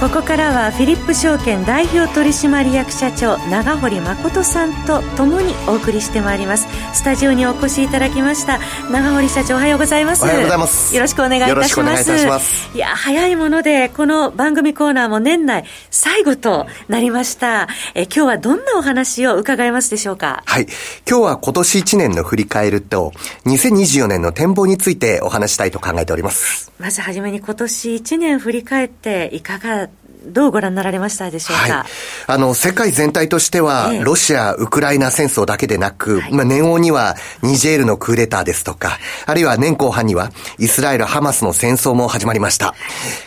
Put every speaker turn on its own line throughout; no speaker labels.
ここからはフィリップ証券代表取締役社長長堀誠さんとともにお送りしてまいります。スタジオにお越しいただきました長堀社長おはようございます。
おはようございます。
よろしくお願いいたします。いや早いものでこの番組コーナーも年内最後となりました。え今日はどんなお話を伺いますでしょうか？
はい。今日は今年1年の振り返ると2024年の展望についてお話したいと考えております、
まずはじめに今年1年振り返っていかがどうご覧になられましたでしょうか？はい、
あの、世界全体としては、ロシア、ウクライナ戦争だけでなく、はい、まあ、年王にはニジェールのクーデターですとか、あるいは年後半にはイスラエル、ハマスの戦争も始まりました。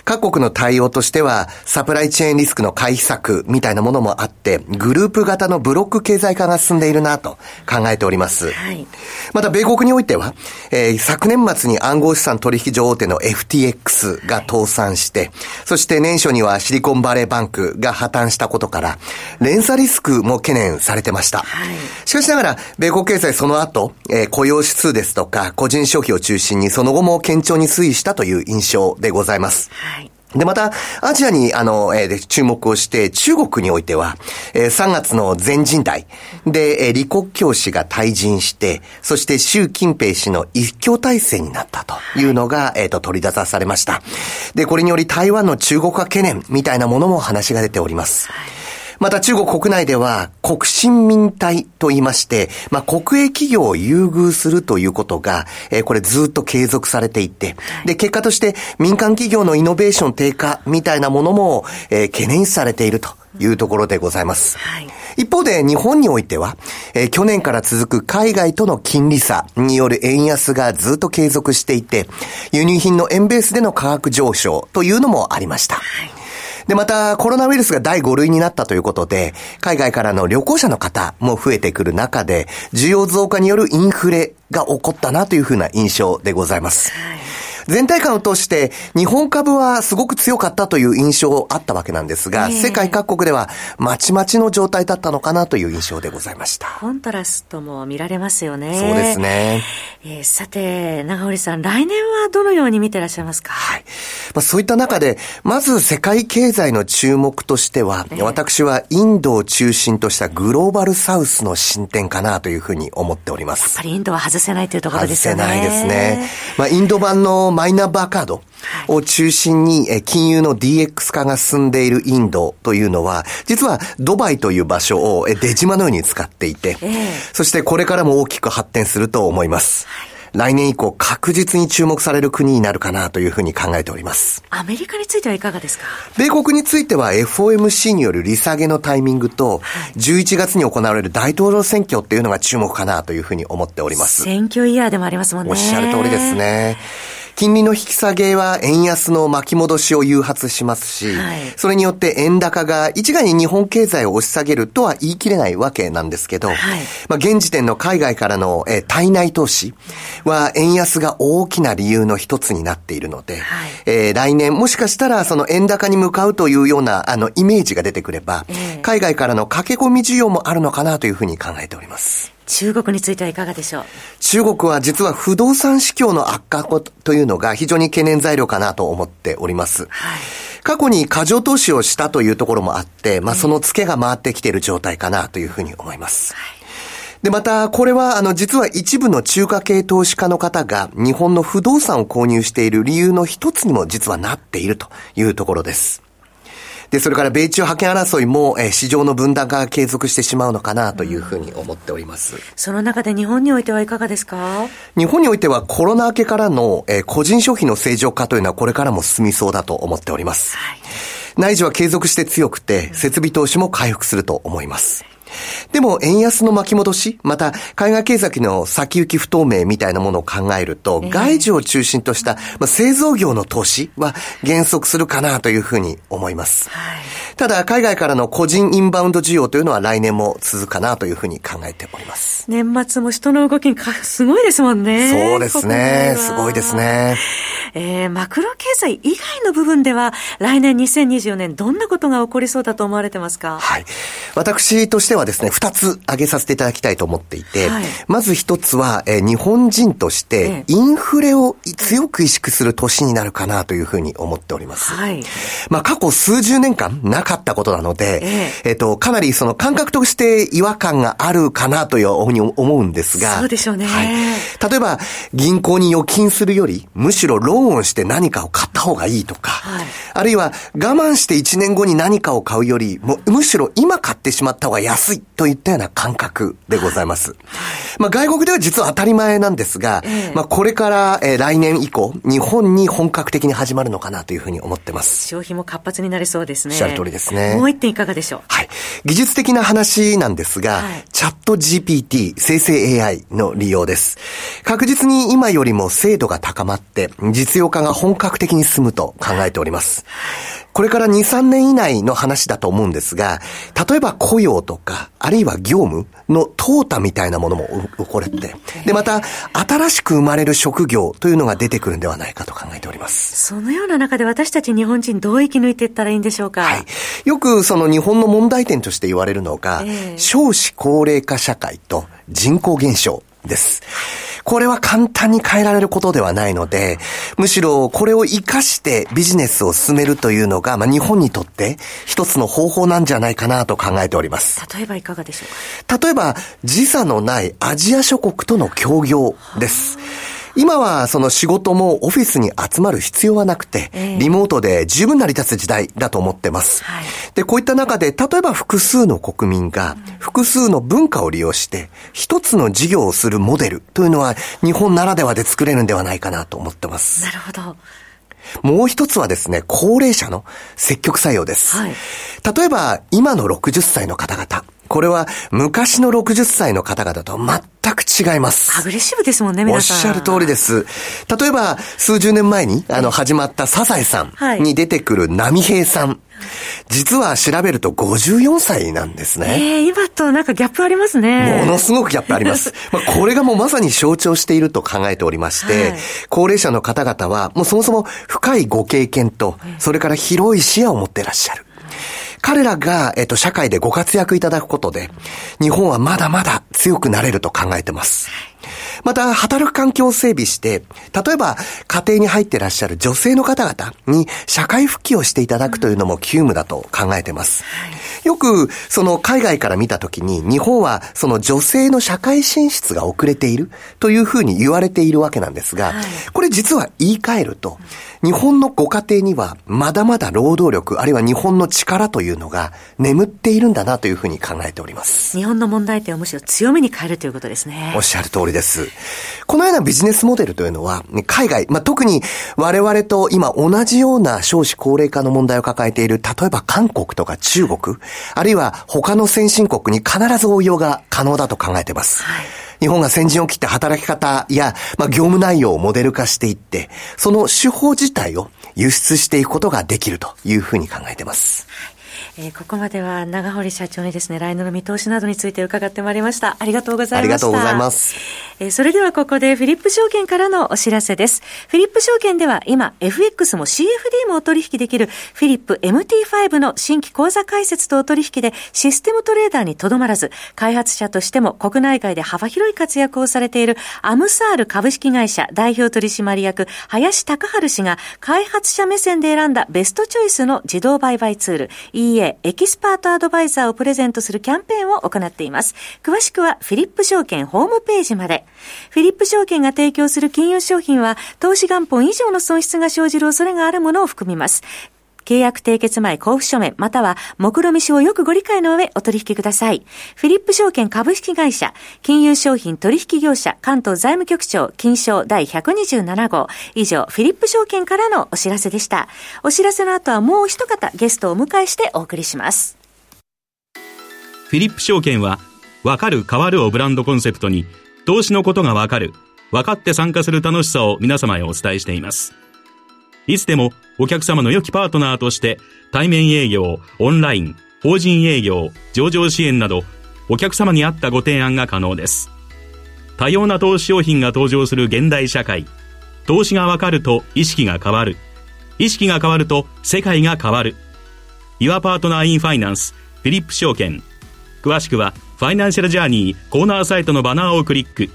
各国の対応としては、サプライチェーンリスクの回避策みたいなものもあって、グループ型のブロック経済化が進んでいるなと考えております。はい、また、米国においては、えー、昨年末に暗号資産取引所大手の FTX が倒産して、そして年初にはシリコンコンバレーバンクが破綻したことから、連鎖リスクも懸念されてました。はい、しかしながら、米国経済その後、えー、雇用指数ですとか、個人消費を中心にその後も堅調に推移したという印象でございます。はいで、また、アジアに、あの、えー、注目をして、中国においては、えー、3月の全人代で、えー、李克強氏が退陣して、そして習近平氏の一強体制になったというのが、えっ、ー、と、取り出されました。で、これにより台湾の中国化懸念みたいなものも話が出ております。はいまた中国国内では国新民体と言いまして、まあ、国営企業を優遇するということが、えー、これずっと継続されていて、で、結果として民間企業のイノベーション低下みたいなものも、えー、懸念されているというところでございます。はい、一方で日本においては、えー、去年から続く海外との金利差による円安がずっと継続していて、輸入品の円ベースでの価格上昇というのもありました。はいで、また、コロナウイルスが第5類になったということで、海外からの旅行者の方も増えてくる中で、需要増加によるインフレが起こったなというふうな印象でございます。はい全体感を通して日本株はすごく強かったという印象あったわけなんですが、えー、世界各国ではまちまちの状態だったのかなという印象でございました。
コントラストも見られますよね。
そうですね。
えー、さて、長堀さん、来年はどのように見てらっしゃいますか？はい。
まあ、そういった中で、まず世界経済の注目としては、えー、私はインドを中心としたグローバルサウスの進展かなというふうに思っております。
やっぱりインドは外せないというところですよね。
外せないですね。まあ、インド版のマイナンバーカードを中心に、金融の DX 化が進んでいるインドというのは、実はドバイという場所を出島のように使っていて、そしてこれからも大きく発展すると思います。来年以降確実に注目される国になるかなというふうに考えております。
アメリカについてはいかがですか？
米国については FOMC による利下げのタイミングと、11月に行われる大統領選挙っていうのが注目かなというふうに思っております。
選挙イヤーでもありますもんね。
おっしゃる通りですね。金利の引き下げは円安の巻き戻しを誘発しますし、はい、それによって円高が一概に日本経済を押し下げるとは言い切れないわけなんですけど、はい、まあ、現時点の海外からの、えー、体内投資は円安が大きな理由の一つになっているので、はい、えー、来年もしかしたらその円高に向かうというようなあのイメージが出てくれば、えー、海外からの駆け込み需要もあるのかなというふうに考えております。
中国についてはいかがでしょう？
中国は実は不動産市況の悪化というのが非常に懸念材料かなと思っております。はい、過去に過剰投資をしたというところもあって、まあ、その付けが回ってきている状態かなというふうに思います。はいで、また、これは、あの、実は一部の中華系投資家の方が日本の不動産を購入している理由の一つにも実はなっているというところです。で、それから米中覇権争いも、えー、市場の分断が継続してしまうのかなというふうに思っております。
その中で日本においてはいかがですか？
日本においてはコロナ明けからの、えー、個人消費の正常化というのはこれからも進みそうだと思っております。はい、内需は継続して強くて、設備投資も回復すると思います。でも、円安の巻き戻し、また、海外経済の先行き不透明みたいなものを考えると、外需を中心とした、まあ、製造業の投資は減速するかなというふうに思います。はいただ、海外からの個人インバウンド需要というのは来年も続くかなというふうに考えております。
年末も人の動きがすごいですもんね。
そうですね。すごいですね。
えー、マクロ経済以外の部分では、来年2024年どんなことが起こりそうだと思われてますか？
はい。私としてはですね、二つ挙げさせていただきたいと思っていて、はい、まず一つは、えー、日本人として、インフレを強く意識する年になるかなというふうに思っております。はい。まあ、過去数十年間なかったことなので、えー、えー、と、かなりその感覚として違和感があるかなというふうに思うんですが、
そうでしょうね。はい。
例えば、銀行に預金するより、むしろローンをして何かを買った方がいいとか、はい、あるいは我慢して1年後に何かを買うより、もむしろ今買ってしまった方が安いといったような感覚でございます。まあ外国では実は当たり前なんですが、えー、まあこれから、えー、来年以降、日本に本格的に始まるのかなというふうに思ってます。
消費も活発になりそうですね。
おっしゃる通りですね。
もう一点いかがでしょう？
はい。技術的な話なんですが、はい、チャット GPT、生成 AI の利用です。確実に今よりも精度が高まって、実用化が本格的に進むと考えております。これから2、3年以内の話だと思うんですが、例えば雇用とか、あるいは業務の淘汰みたいなものも起これて、で、また、新しく生まれる職業というのが出てくるんではないかと考えております。
そのような中で私たち日本人どう生き抜いていったらいいんでしょうか？はい。
よくその日本の問題点として言われるのが、えー、少子高齢化社会と人口減少です。これは簡単に変えられることではないので、むしろこれを活かしてビジネスを進めるというのが、まあ、日本にとって一つの方法なんじゃないかなと考えております。
例えばいかがでしょ
うか？例えば、時差のないアジア諸国との協業です。今はその仕事もオフィスに集まる必要はなくて、リモートで十分成り立つ時代だと思ってます。はい、で、こういった中で、例えば複数の国民が複数の文化を利用して、一つの事業をするモデルというのは日本ならではで作れるんではないかなと思ってます。
なるほど。
もう一つはですね、高齢者の積極採用です。はい、例えば、今の60歳の方々、これは昔の60歳の方々と全く違います。
アグレッシブですもんね、皆
さん。おっしゃる通りです。例えば、数十年前に、あの、始まったサザエさんに出てくる波平さん。実は調べると54歳なんですね。
ええー、今となんかギャップありますね。
ものすごくギャップあります。まあ、これがもうまさに象徴していると考えておりまして、はい、高齢者の方々はもうそもそも深いご経験と、それから広い視野を持っていらっしゃる。彼らが、えっと、社会でご活躍いただくことで、日本はまだまだ強くなれると考えてます。また、働く環境を整備して、例えば、家庭に入っていらっしゃる女性の方々に社会復帰をしていただくというのも急務だと考えてます。よく、その海外から見たときに、日本はその女性の社会進出が遅れているというふうに言われているわけなんですが、これ実は言い換えると、日本のご家庭にはまだまだ労働力、あるいは日本の力というのが眠っているんだなというふうに考えております。
日本の問題点をむしろ強めに変えるということですね。
おっしゃる通りです。このようなビジネスモデルというのは、海外、まあ、特に我々と今同じような少子高齢化の問題を抱えている、例えば韓国とか中国、あるいは他の先進国に必ず応用が可能だと考えています。はい日本が先陣を切って働き方や、まあ、業務内容をモデル化していって、その手法自体を輸出していくことができるというふうに考えています。
えー、ここまでは長堀社長にですね、来年の見通しなどについて伺ってまいりました。ありがとうございました。あ
りがとうございます。
えー、それではここでフィリップ証券からのお知らせです。フィリップ証券では今、FX も CFD もお取引できるフィリップ MT5 の新規口座開設とお取引でシステムトレーダーにとどまらず、開発者としても国内外で幅広い活躍をされているアムサール株式会社代表取締役林隆治氏が開発者目線で選んだベストチョイスの自動売買ツール EA エキスパートアドバイザーをプレゼントするキャンペーンを行っています。詳しくはフィリップ証券ホームページまで。フィリップ証券が提供する金融商品は投資元本以上の損失が生じる恐れがあるものを含みます。契約締結前交付書面、または、目論見書をよくご理解の上お取引ください。フィリップ証券株式会社、金融商品取引業者、関東財務局長、金賞第127号。以上、フィリップ証券からのお知らせでした。お知らせの後はもう一方ゲストをお迎えしてお送りします。
フィリップ証券は、わかる変わるをブランドコンセプトに、投資のことがわかる、分かって参加する楽しさを皆様へお伝えしています。いつでもお客様の良きパートナーとして対面営業、オンライン、法人営業、上場支援などお客様に合ったご提案が可能です。多様な投資商品が登場する現代社会。投資がわかると意識が変わる。意識が変わると世界が変わる。Your Partner in Finance フィリップ証券。詳しくはファイナンシャルジャーニーコーナーサイトのバナーをクリック。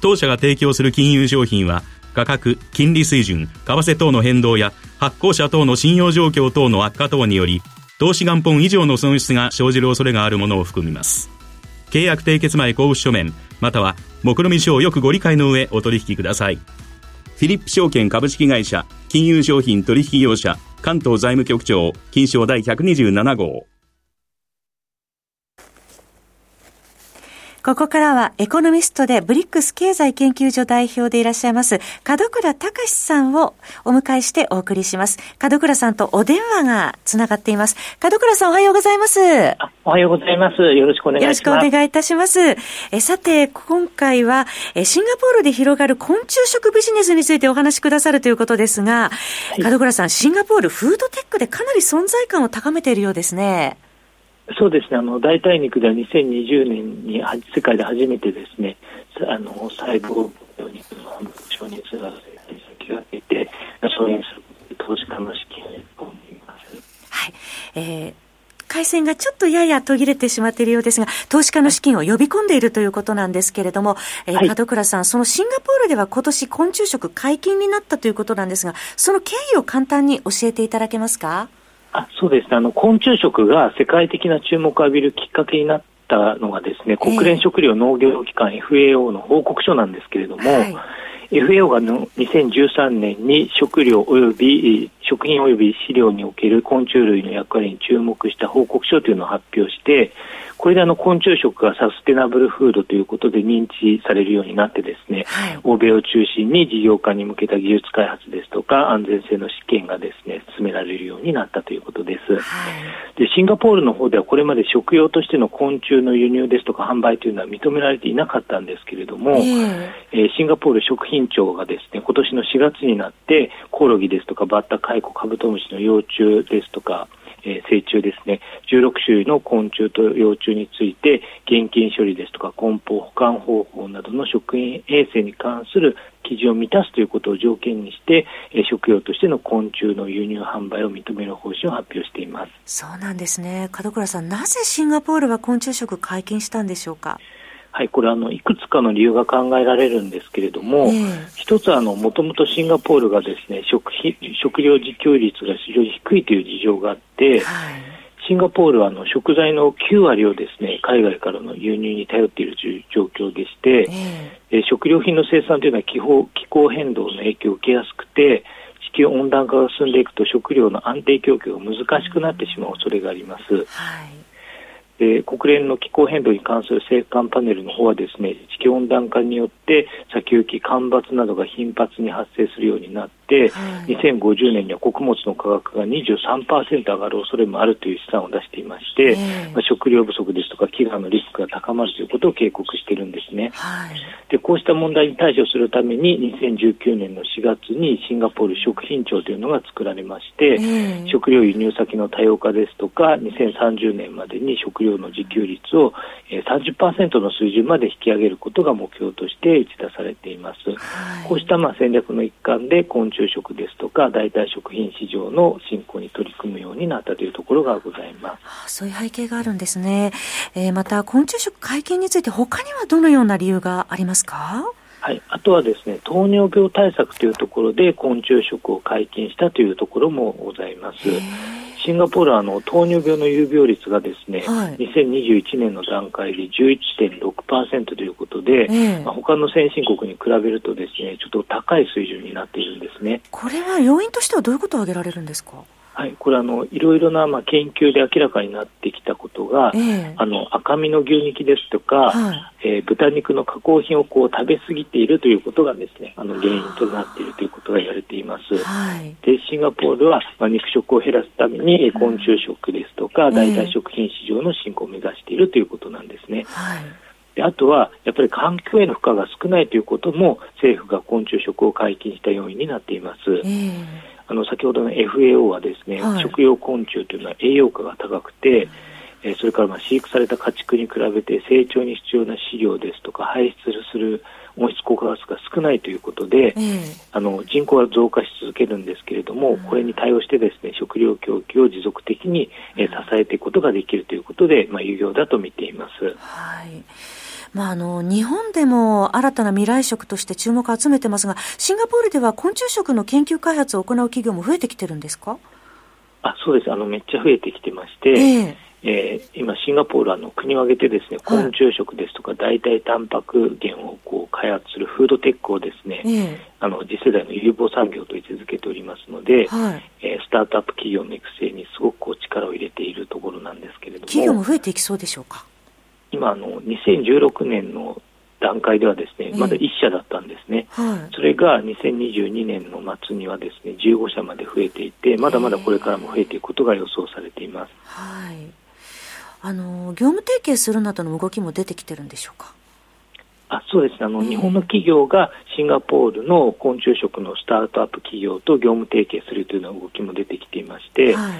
当社が提供する金融商品は価格、金利水準、為替等の変動や発行者等の信用状況等の悪化等により投資元本以上の損失が生じる恐れがあるものを含みます。契約締結前交付書面、または目論見書をよくご理解の上お取引ください。フィリップ証券株式会社金融商品取引業者関東財務局長金賞第127号
ここからはエコノミストでブリックス経済研究所代表でいらっしゃいます門倉隆さんをお迎えしてお送りします。門倉さんとお電話がつながっています。門倉さんおはようございます。
おはようございます。よろしくお願いします。よろしく
お願いいたします。えさて、今回はえシンガポールで広がる昆虫食ビジネスについてお話しくださるということですが、はい、門倉さん、シンガポールフードテックでかなり存在感を高めているようですね。
そうですねあの代替肉では2020年に世界で初めてですねあの細胞病肉の承認する先駆けて承認する投資家の資金をます。
はい、えー回線がちょっとやや途切れてしまっているようですが、投資家の資金を呼び込んでいるということなんですけれども、えー、門倉さん、そのシンガポールでは今年昆虫食解禁になったということなんですが、その経緯を簡単に教えていただけますか？
あそうですね。あの昆虫食が世界的な注目を浴びるきっかけになったのがですね国連食糧農業機関 FAO の報告書なんですけれども、はい。FAO がの2013年に食料及び食品及び飼料における昆虫類の役割に注目した報告書というのを発表してこれであの昆虫食がサステナブルフードということで認知されるようになってですね、はい、欧米を中心に事業化に向けた技術開発ですとか安全性の試験がですね進められるようになったということです、はい、でシンガポールの方ではこれまで食用としての昆虫の輸入ですとか販売というのは認められていなかったんですけれども、えー、えー、シンガポール食品庁がですね今年の4月になってコオロギですとかバッタカイコカブトムシの幼虫ですとかえ、成虫ですね、16種類の昆虫と幼虫について、現金処理ですとか梱包、保管方法などの食品衛生に関する基準を満たすということを条件にして、え、食用としての昆虫の輸入販売を認める方針を発表しています。
そうなんですね。門倉さん、なぜシンガポールは昆虫食解禁したんでしょうか？
はい、これあのいくつかの理由が考えられるんですけれども、えー、一つはもともとシンガポールがですね食費食料自給率が非常に低いという事情があって、はい、シンガポールはあの食材の9割をですね海外からの輸入に頼っている状況でして、えー、食料品の生産というのは気候気候変動の影響を受けやすくて地球温暖化が進んでいくと食料の安定供給が難しくなってしまう恐れがあります。はいえ国連の気候変動に関する政官パネルの方はですね地球温暖化によって先行き干ばつなどが頻発に発生するようになって、はい、2050年には穀物の価格が23%上がる恐れもあるという試算を出していまして、まあ、食料不足ですとか飢餓のリスクが高まるということを警告しているんですね、はい、でこうした問題に対処するために2019年の4月にシンガポール食品庁というのが作られまして、食料輸入先の多様化ですとか2030年までに食料の自給率を30%の水準まで引き上げることが目標として打ち出されています、はい、こうしたまあ戦略の一環で昆虫食ですとか代替食品市場の振興に取り組むようになったというところがございま
す。そういう背景があるんですね、えー、また昆虫食解禁について他にはどのような理由がありますか？
はい、あとはですね糖尿病対策というところで昆虫食を解禁したというところもございます。シンガポールはあの糖尿病の有病率がですね、はい、2021年の段階で11.6%ということで、まあ、他の先進国に比べるとですねちょっと高い水準になっているんですね。
これは要因としてはどういうことを挙げられるんですか？
はい、これあのいろいろなまあ研究で明らかになってきたことが、えー、あの赤身の牛肉ですとか、はい、えー、豚肉の加工品をこう食べ過ぎているということがですねあの原因となっているということが言われています。はい、でシンガポールはまあ肉食を減らすために昆虫食ですとか、代替食品市場の振興を目指しているということなんですね。はい。であとはやっぱり環境への負荷が少ないということも政府が昆虫食を解禁した要因になっています。えーあの先ほどの FAO はですね、はい、食用昆虫というのは栄養価が高くて、えそれからまあ飼育された家畜に比べて成長に必要な飼料ですとか排出する温室効果ガスが少ないということで、あの人口は増加し続けるんですけれども、これに対応してですね食料供給を持続的に、え支えていくことができるということで、まあ、有用だと見ています。
はいまあ、あの日本でも新たな未来食として注目を集めてますが、シンガポールでは昆虫食の研究開発を行う企業も増えてきてるんですか？
あそうです。あの、めっちゃ増えてきてまして、えーえー、今、シンガポールはの国を挙げてですね昆虫食ですとか代替タンパク源をこう開発するフードテックをですね、えー、あの次世代の有望産業と位置づけておりますので、はい、えー、スタートアップ企業の育成にすごくこう力を入れているところなんですけれども。
企業も増えていきそうでしょうか？
今あの2016年の段階ではですね、まだ1社だったんですね、はい、それが2022年の末にはですね15社まで増えていて、まだまだこれからも増えていくことが予想されています。
はい。あの業務提携するなどの動きも出てきてるんでしょうか？
あそうですあの、えー、日本の企業がシンガポールの昆虫食のスタートアップ企業と業務提携するというような動きも出てきていまして、はい、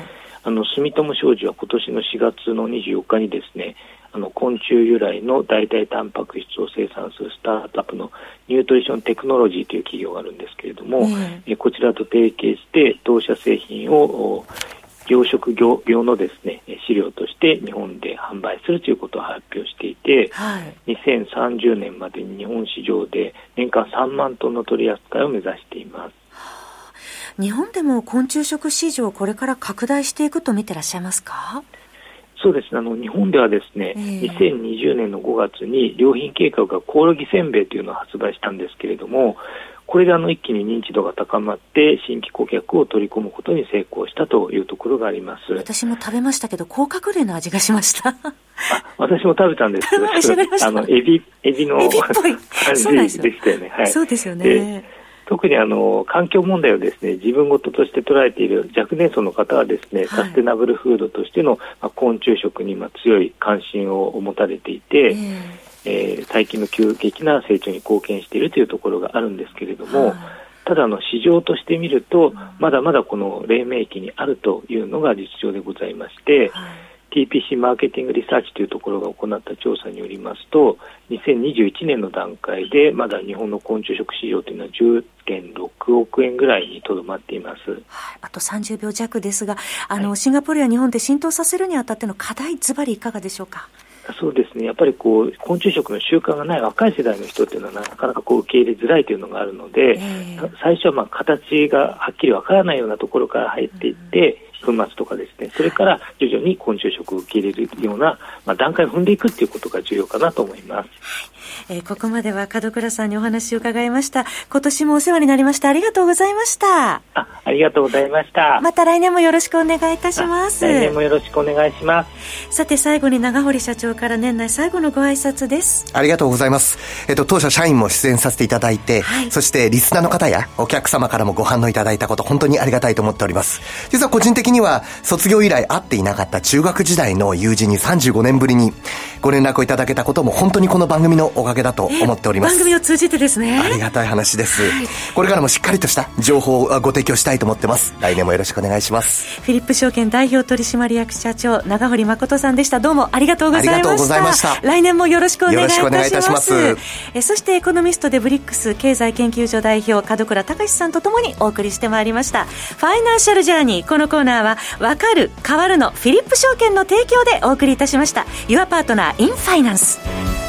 あの住友商事は今年の4月の24日にですねあの昆虫由来の代替タンパク質を生産するスタートアップのニュートリションテクノロジーという企業があるんですけれども、えー、こちらと提携して当社製品を養殖業業のですね飼料として日本で販売するということを発表していて、はい、2030年までに日本市場で年間3万トンの取り扱いを目指しています。
日本でも昆虫食市場これから拡大していくと見てらっしゃいますか？
そうですね。あの日本ではですね、えー、2020年の5月に良品計画がコオロギせんべいというのを発売したんですけれどもこれであの一気に認知度が高まって新規顧客を取り込むことに成功したというところがあります。
私も食べましたけど甲殻類の味がしました。
私も食べたんですけど。あのエビエビの感じでしたよね。
はい、そうですよね
特にあの環境問題をですね自分事として捉えている若年層の方はですね、はい、サステナブルフードとしての、まあ、昆虫食にまあ強い関心を持たれていて、えーえー、最近の急激な成長に貢献しているというところがあるんですけれども、はい、ただの市場として見ると、まだまだこの黎明期にあるというのが実情でございまして、はい、TPC マーケティングリサーチというところが行った調査によりますと、2021年の段階で、まだ日本の昆虫食市場というのは10.6億円ぐらいにとどまっています、はい、
あと30秒弱ですが、あの、はい、シンガポールや日本で浸透させるにあたっての課題、ずばりいかがでしょうか？
そうですね、やっぱりこう昆虫食の習慣がない若い世代の人っていうのはなかなかこう受け入れづらいというのがあるので、えー、最初はまあ形がはっきりわからないようなところから入っていって、粉末とかですね、それから徐々に昆虫食を受け入れるような、まあ、段階を踏んでいくっていうことが重要かなと思います。
えー、ここまでは門倉さんにお話を伺いました。今年もお世話になりました。ありがとうございました。
あ、ありがとうございました。
また来年もよろしくお願いいたします。
来年もよろしくお願いします。
さて最後に長堀社長から年内最後のご挨拶です。
ありがとうございます。えっと、当社社員も出演させていただいて、はい、そしてリスナーの方やお客様からもご反応いただいたこと、本当にありがたいと思っております。実は個人的には、卒業以来会っていなかった中学時代の友人に35年ぶりにご連絡をいただけたことも本当にこの番組のおかげだと思っております。
番組を通じてですね。
ありがたい話です。はい、これからもしっかりとした情報をご提供したいと思ってます。来年もよろしくお願いします。
フィリップ証券代表取締役社長、長堀誠さんでした。どうもありがとうございました。ありがとうございました。来年もよろしくお願いいたします。いますえそしてエコノミストでブリックス経済研究所代表、門倉隆さんとともにお送りしてまいりました。ファイナンシャルジャーニー。このコーナーは、わかる、変わるのフィリップ証券の提供でお送りいたしました。Your Partner in Finance。